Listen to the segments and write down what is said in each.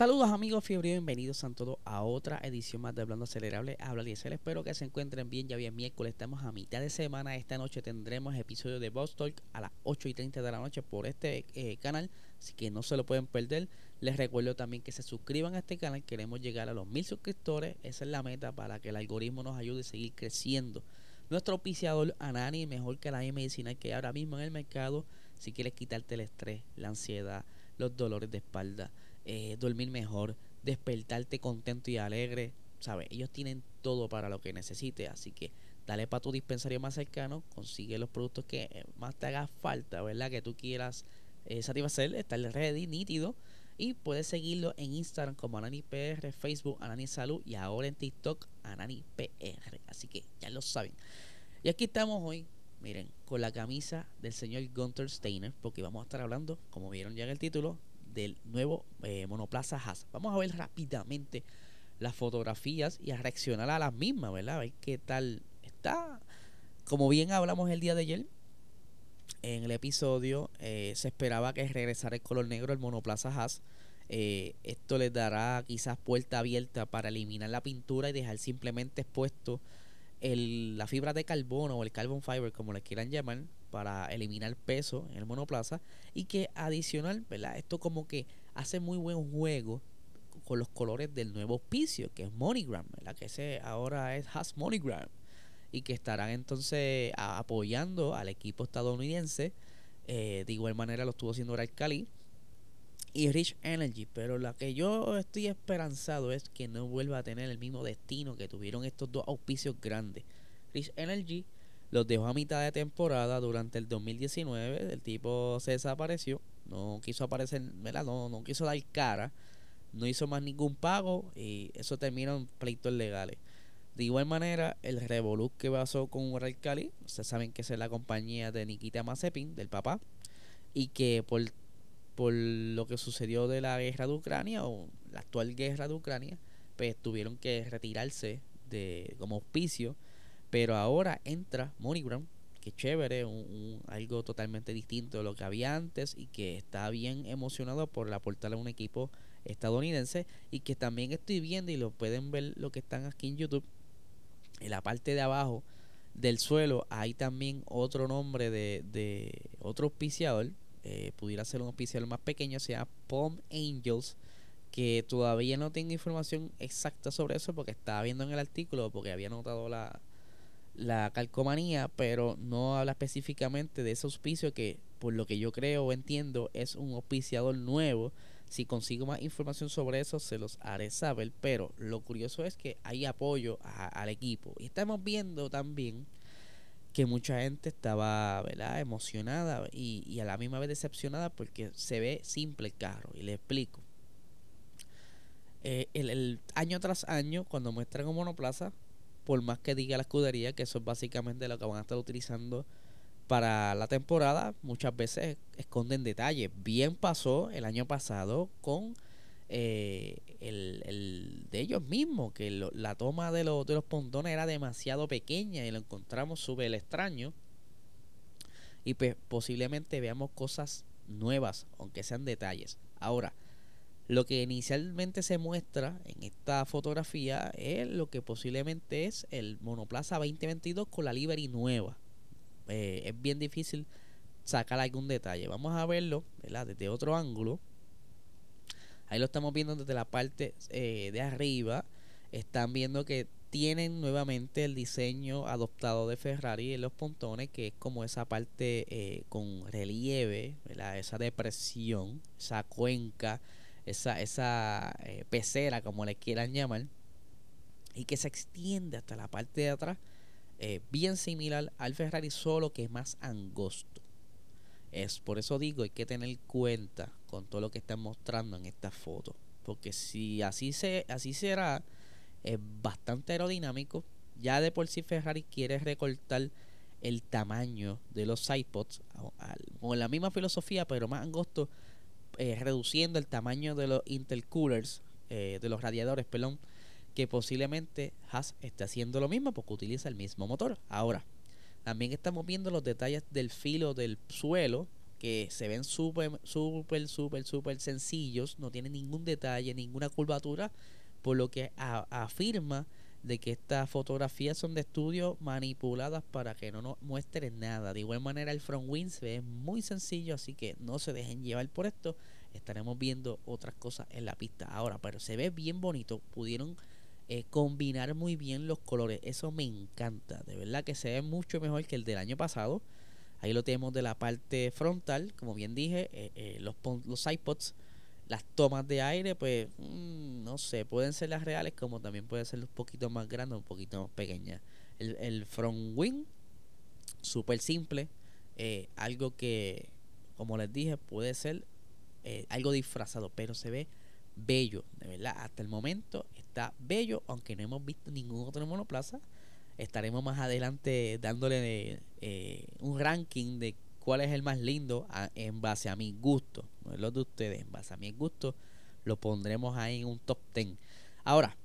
Saludos amigos fiebre y bienvenidos a todos a otra edición más de Hablando Acelerable. Habla Diesel, espero que se encuentren bien, ya bien miércoles, estamos a mitad de semana, esta noche tendremos episodio de Boss Talk a las 8 y 30 de la noche por este eh, canal, así que no se lo pueden perder. Les recuerdo también que se suscriban a este canal, queremos llegar a los mil suscriptores, esa es la meta para que el algoritmo nos ayude a seguir creciendo. Nuestro auspiciador Anani, mejor que la medicina que ahora mismo en el mercado, si quieres quitarte el estrés, la ansiedad, los dolores de espalda eh, dormir mejor, despertarte contento y alegre. ¿Sabes? Ellos tienen todo para lo que necesites. Así que dale para tu dispensario más cercano, consigue los productos que más te haga falta, ¿verdad? Que tú quieras eh, satisfacer, estar ready, nítido. Y puedes seguirlo en Instagram como AnaniPR, Facebook Anani Salud y ahora en TikTok AnaniPR. Así que ya lo saben. Y aquí estamos hoy, miren, con la camisa del señor Gunther Steiner, porque vamos a estar hablando, como vieron ya en el título, del nuevo eh, monoplaza Haas. Vamos a ver rápidamente las fotografías y a reaccionar a las mismas, ¿verdad? A ver qué tal está. Como bien hablamos el día de ayer, en el episodio eh, se esperaba que regresara el color negro el monoplaza Haas. Eh, esto les dará quizás puerta abierta para eliminar la pintura y dejar simplemente expuesto el, la fibra de carbono o el carbon fiber, como le quieran llamar, para eliminar peso en el monoplaza y que adicional, ¿verdad? Esto como que hace muy buen juego con los colores del nuevo auspicio, que es MoneyGram, ¿verdad? Que ese ahora es Has MoneyGram y que estarán entonces apoyando al equipo estadounidense. Eh, de igual manera lo estuvo haciendo Cali y Rich Energy, pero la que yo estoy esperanzado es que no vuelva a tener el mismo destino que tuvieron estos dos auspicios grandes. Rich Energy los dejó a mitad de temporada durante el 2019. El tipo se desapareció. No quiso aparecer, ¿verdad? No, no quiso dar cara. No hizo más ningún pago y eso terminó en pleitos legales. De igual manera, el revolut que pasó con Ural Cali, ustedes saben que es la compañía de Nikita Mazepin, del papá, y que por, por lo que sucedió de la guerra de Ucrania o la actual guerra de Ucrania, pues tuvieron que retirarse de como auspicio. Pero ahora entra MoneyGram, que chévere, un, algo totalmente distinto de lo que había antes y que está bien emocionado por aportarle a un equipo estadounidense y que también estoy viendo y lo pueden ver lo que están aquí en YouTube. En la parte de abajo del suelo hay también otro nombre de, de otro auspiciador eh, pudiera ser un auspiciador más pequeño se llama Palm Angels que todavía no tengo información exacta sobre eso porque estaba viendo en el artículo porque había notado la, la calcomanía, pero no habla específicamente de ese auspicio que, por lo que yo creo o entiendo, es un auspiciador nuevo. Si consigo más información sobre eso, se los haré saber. Pero lo curioso es que hay apoyo al equipo. Y estamos viendo también que mucha gente estaba ¿verdad? emocionada y, y a la misma vez decepcionada porque se ve simple el carro. Y le explico. Eh, el, el, año tras año, cuando muestran un monoplaza, por más que diga la escudería que eso es básicamente lo que van a estar utilizando para la temporada, muchas veces esconden detalles. Bien pasó el año pasado con eh, el, de ellos mismos, que la toma de, los de los pontones era demasiado pequeña y lo encontramos súper extraño. Y pues posiblemente veamos cosas nuevas, aunque sean detalles. Ahora, lo que inicialmente se muestra en esta fotografía es lo que posiblemente es el monoplaza 2022 con la livery nueva. Eh, es bien difícil sacar algún detalle. Vamos a verlo desde otro ángulo. Ahí lo estamos viendo desde la parte eh, de arriba. Están viendo que tienen nuevamente el diseño adoptado de Ferrari en los pontones, que es como esa parte eh, con relieve, esa depresión, esa cuenca esa, esa eh, pecera, como le quieran llamar, y que se extiende hasta la parte de atrás, bien similar al Ferrari, solo que es más angosto. Es por eso digo, hay que tener cuenta con todo lo que están mostrando en esta foto. porque si así, se, así será, es bastante aerodinámico. Ya de por sí Ferrari quiere recortar el tamaño de los sidepods con la misma filosofía, pero más angosto, eh, reduciendo el tamaño de los intercoolers, eh, de los radiadores, perdón, que posiblemente Haas esté haciendo lo mismo porque utiliza el mismo motor. Ahora, también estamos viendo los detalles del filo del suelo que se ven súper, súper, súper, súper sencillos, no tienen ningún detalle, ninguna curvatura, por lo que afirma de que estas fotografías son de estudio manipuladas para que no nos muestren nada. De igual manera el front wing se ve muy sencillo, así que no se dejen llevar por esto. Estaremos viendo otras cosas en la pista ahora, pero se ve bien bonito. Pudieron eh, combinar muy bien los colores. Eso me encanta. De verdad que se ve mucho mejor que el del año pasado. Ahí lo tenemos de la parte frontal. Como bien dije, eh, eh, los, los iPods, las tomas de aire, pues mm, no sé, pueden ser las reales como también pueden ser un poquito más grandes, un poquito más pequeñas. El, el front wing, súper simple. algo que, como les dije, puede ser algo disfrazado, pero se ve bello, de verdad. Hasta el momento está bello, aunque no hemos visto ningún otro monoplaza. Estaremos más adelante dándole eh, un ranking de cuál es el más lindo en base a mi gusto. No es lo de ustedes, en base a mi gusto. Lo pondremos ahí en un top 10. Ahora,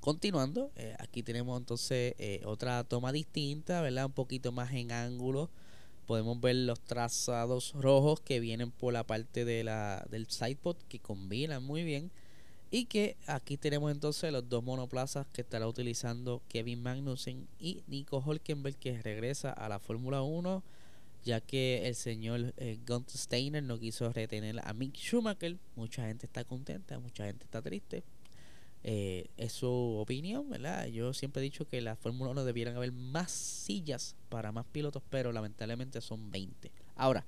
continuando, eh, aquí tenemos entonces eh, otra toma distinta, ¿verdad? Un poquito más en ángulo podemos ver los trazados rojos que vienen por la parte de la, del sidepod que combinan muy bien y que aquí tenemos entonces los dos monoplazas que estará utilizando Kevin Magnussen y Nico Holkenberg que regresa a la Fórmula 1 ya que el señor eh, Gunther Steiner no quiso retener a Mick Schumacher mucha gente está contenta mucha gente está triste eh, es su opinión, ¿verdad? Yo siempre he dicho que la Fórmula 1 debieran haber más sillas para más pilotos, pero lamentablemente son 20. Ahora,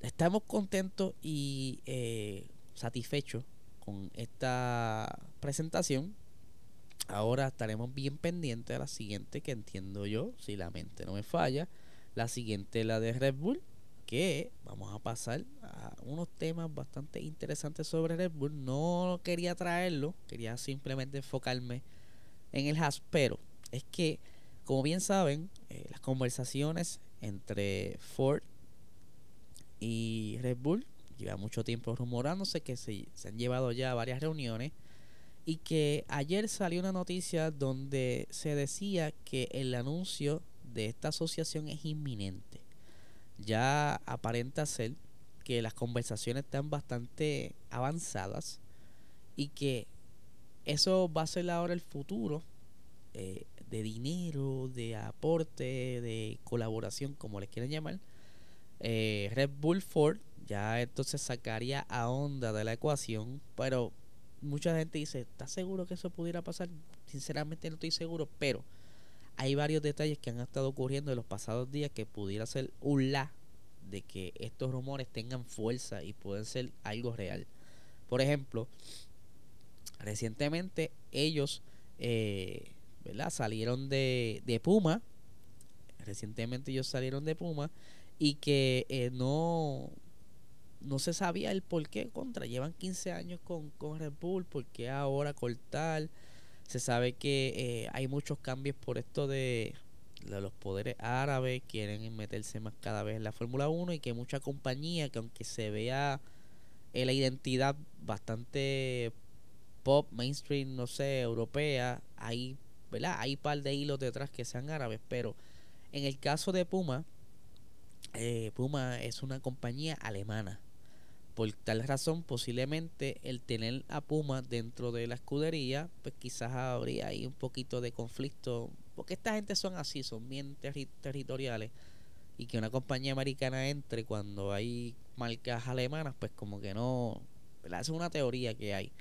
estamos contentos y eh, satisfechos con esta presentación. Ahora estaremos bien pendientes a la siguiente, que entiendo yo, si la mente no me falla. La siguiente, la de Red Bull que vamos a pasar a unos temas bastante interesantes sobre Red Bull. No quería traerlo, quería simplemente enfocarme en el Haas, pero es que, como bien saben, eh, las conversaciones entre Ford y Red Bull lleva mucho tiempo rumorándose que se, se han llevado ya varias reuniones y que ayer salió una noticia donde se decía que el anuncio de esta asociación es inminente ya aparenta ser que las conversaciones están bastante avanzadas y que eso va a ser ahora el futuro eh, de dinero, de aporte, de colaboración, como les quieran llamar. Eh, Red Bull Ford ya entonces sacaría a Honda de la ecuación, pero mucha gente dice, ¿estás seguro que eso pudiera pasar? Sinceramente no estoy seguro, pero hay varios detalles que han estado ocurriendo en los pasados días que pudiera ser un la de que estos rumores tengan fuerza y pueden ser algo real. Por ejemplo, recientemente ellos eh, ¿verdad? salieron de, de, Puma. Recientemente ellos salieron de Puma y que eh, no, no se sabía el por qué contra. Llevan 15 años con, con Red Bull, ¿por qué ahora cortar? Se sabe que eh, hay muchos cambios por esto de, los poderes árabes, quieren meterse más cada vez en la Fórmula 1 y que mucha compañía que aunque se vea la identidad bastante pop, mainstream, no sé, europea, hay, ¿verdad? Hay par de hilos detrás que sean árabes, pero en el caso de Puma, eh, Puma es una compañía alemana. Por tal razón, posiblemente el tener a Puma dentro de la escudería, pues quizás habría ahí un poquito de conflicto. Porque esta gente son así, son bien territoriales. Y que una compañía americana entre cuando hay marcas alemanas, pues como que no. Es una teoría que hay.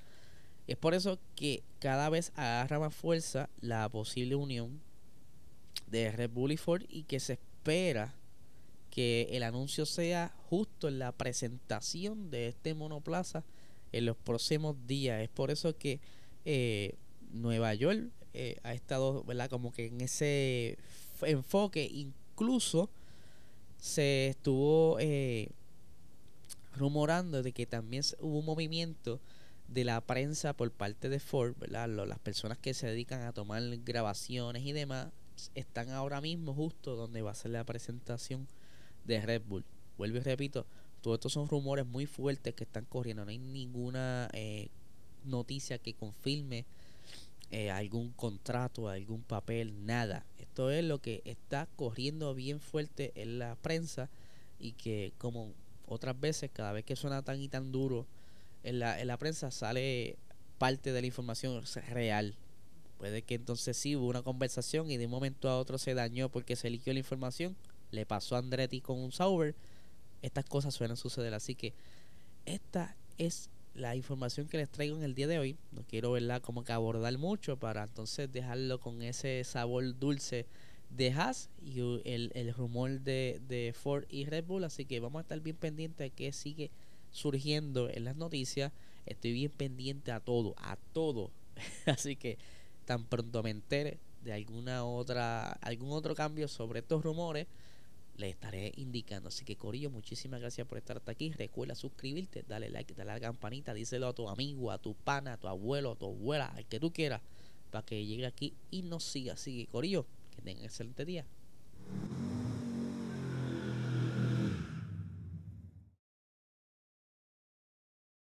Es por eso que cada vez agarra más fuerza la posible unión de Red Bull y Ford y que se espera que el anuncio sea justo en la presentación de este monoplaza en los próximos días. Es por eso que eh, Nueva York eh, ha estado, ¿verdad? Como que en ese enfoque, incluso se estuvo eh, rumorando de que también hubo un movimiento de la prensa por parte de Ford, ¿verdad? Las personas que se dedican a tomar grabaciones y demás están ahora mismo justo donde va a ser la presentación de Red Bull. Vuelvo y repito, todos estos son rumores muy fuertes que están corriendo. No hay ninguna eh, noticia que confirme eh, algún contrato, algún papel, nada. Esto es lo que está corriendo bien fuerte en la prensa y que como otras veces, cada vez que suena tan y tan duro en la, en la prensa, sale parte de la información real. Puede que entonces sí hubo una conversación y de un momento a otro se dañó porque se liquió la información. Le pasó a Andretti con un Sauber. Estas cosas suelen suceder. Así que esta es la información que les traigo en el día de hoy. No quiero verla como que abordar mucho para entonces dejarlo con ese sabor dulce de Haas y el, el rumor de, de, Ford y Red Bull. Así que vamos a estar bien pendientes de qué sigue surgiendo en las noticias. Estoy bien pendiente a todo, a todo. Así que tan pronto me entere de alguna otra, algún otro cambio sobre estos rumores, le estaré indicando. Así que Corillo, muchísimas gracias por estar hasta aquí. Recuerda suscribirte, dale like, dale a la campanita, díselo a tu amigo, a tu pana, a tu abuelo, a tu abuela, al que tú quieras, para que llegue aquí y nos siga. Así que Corillo, que tengan excelente día.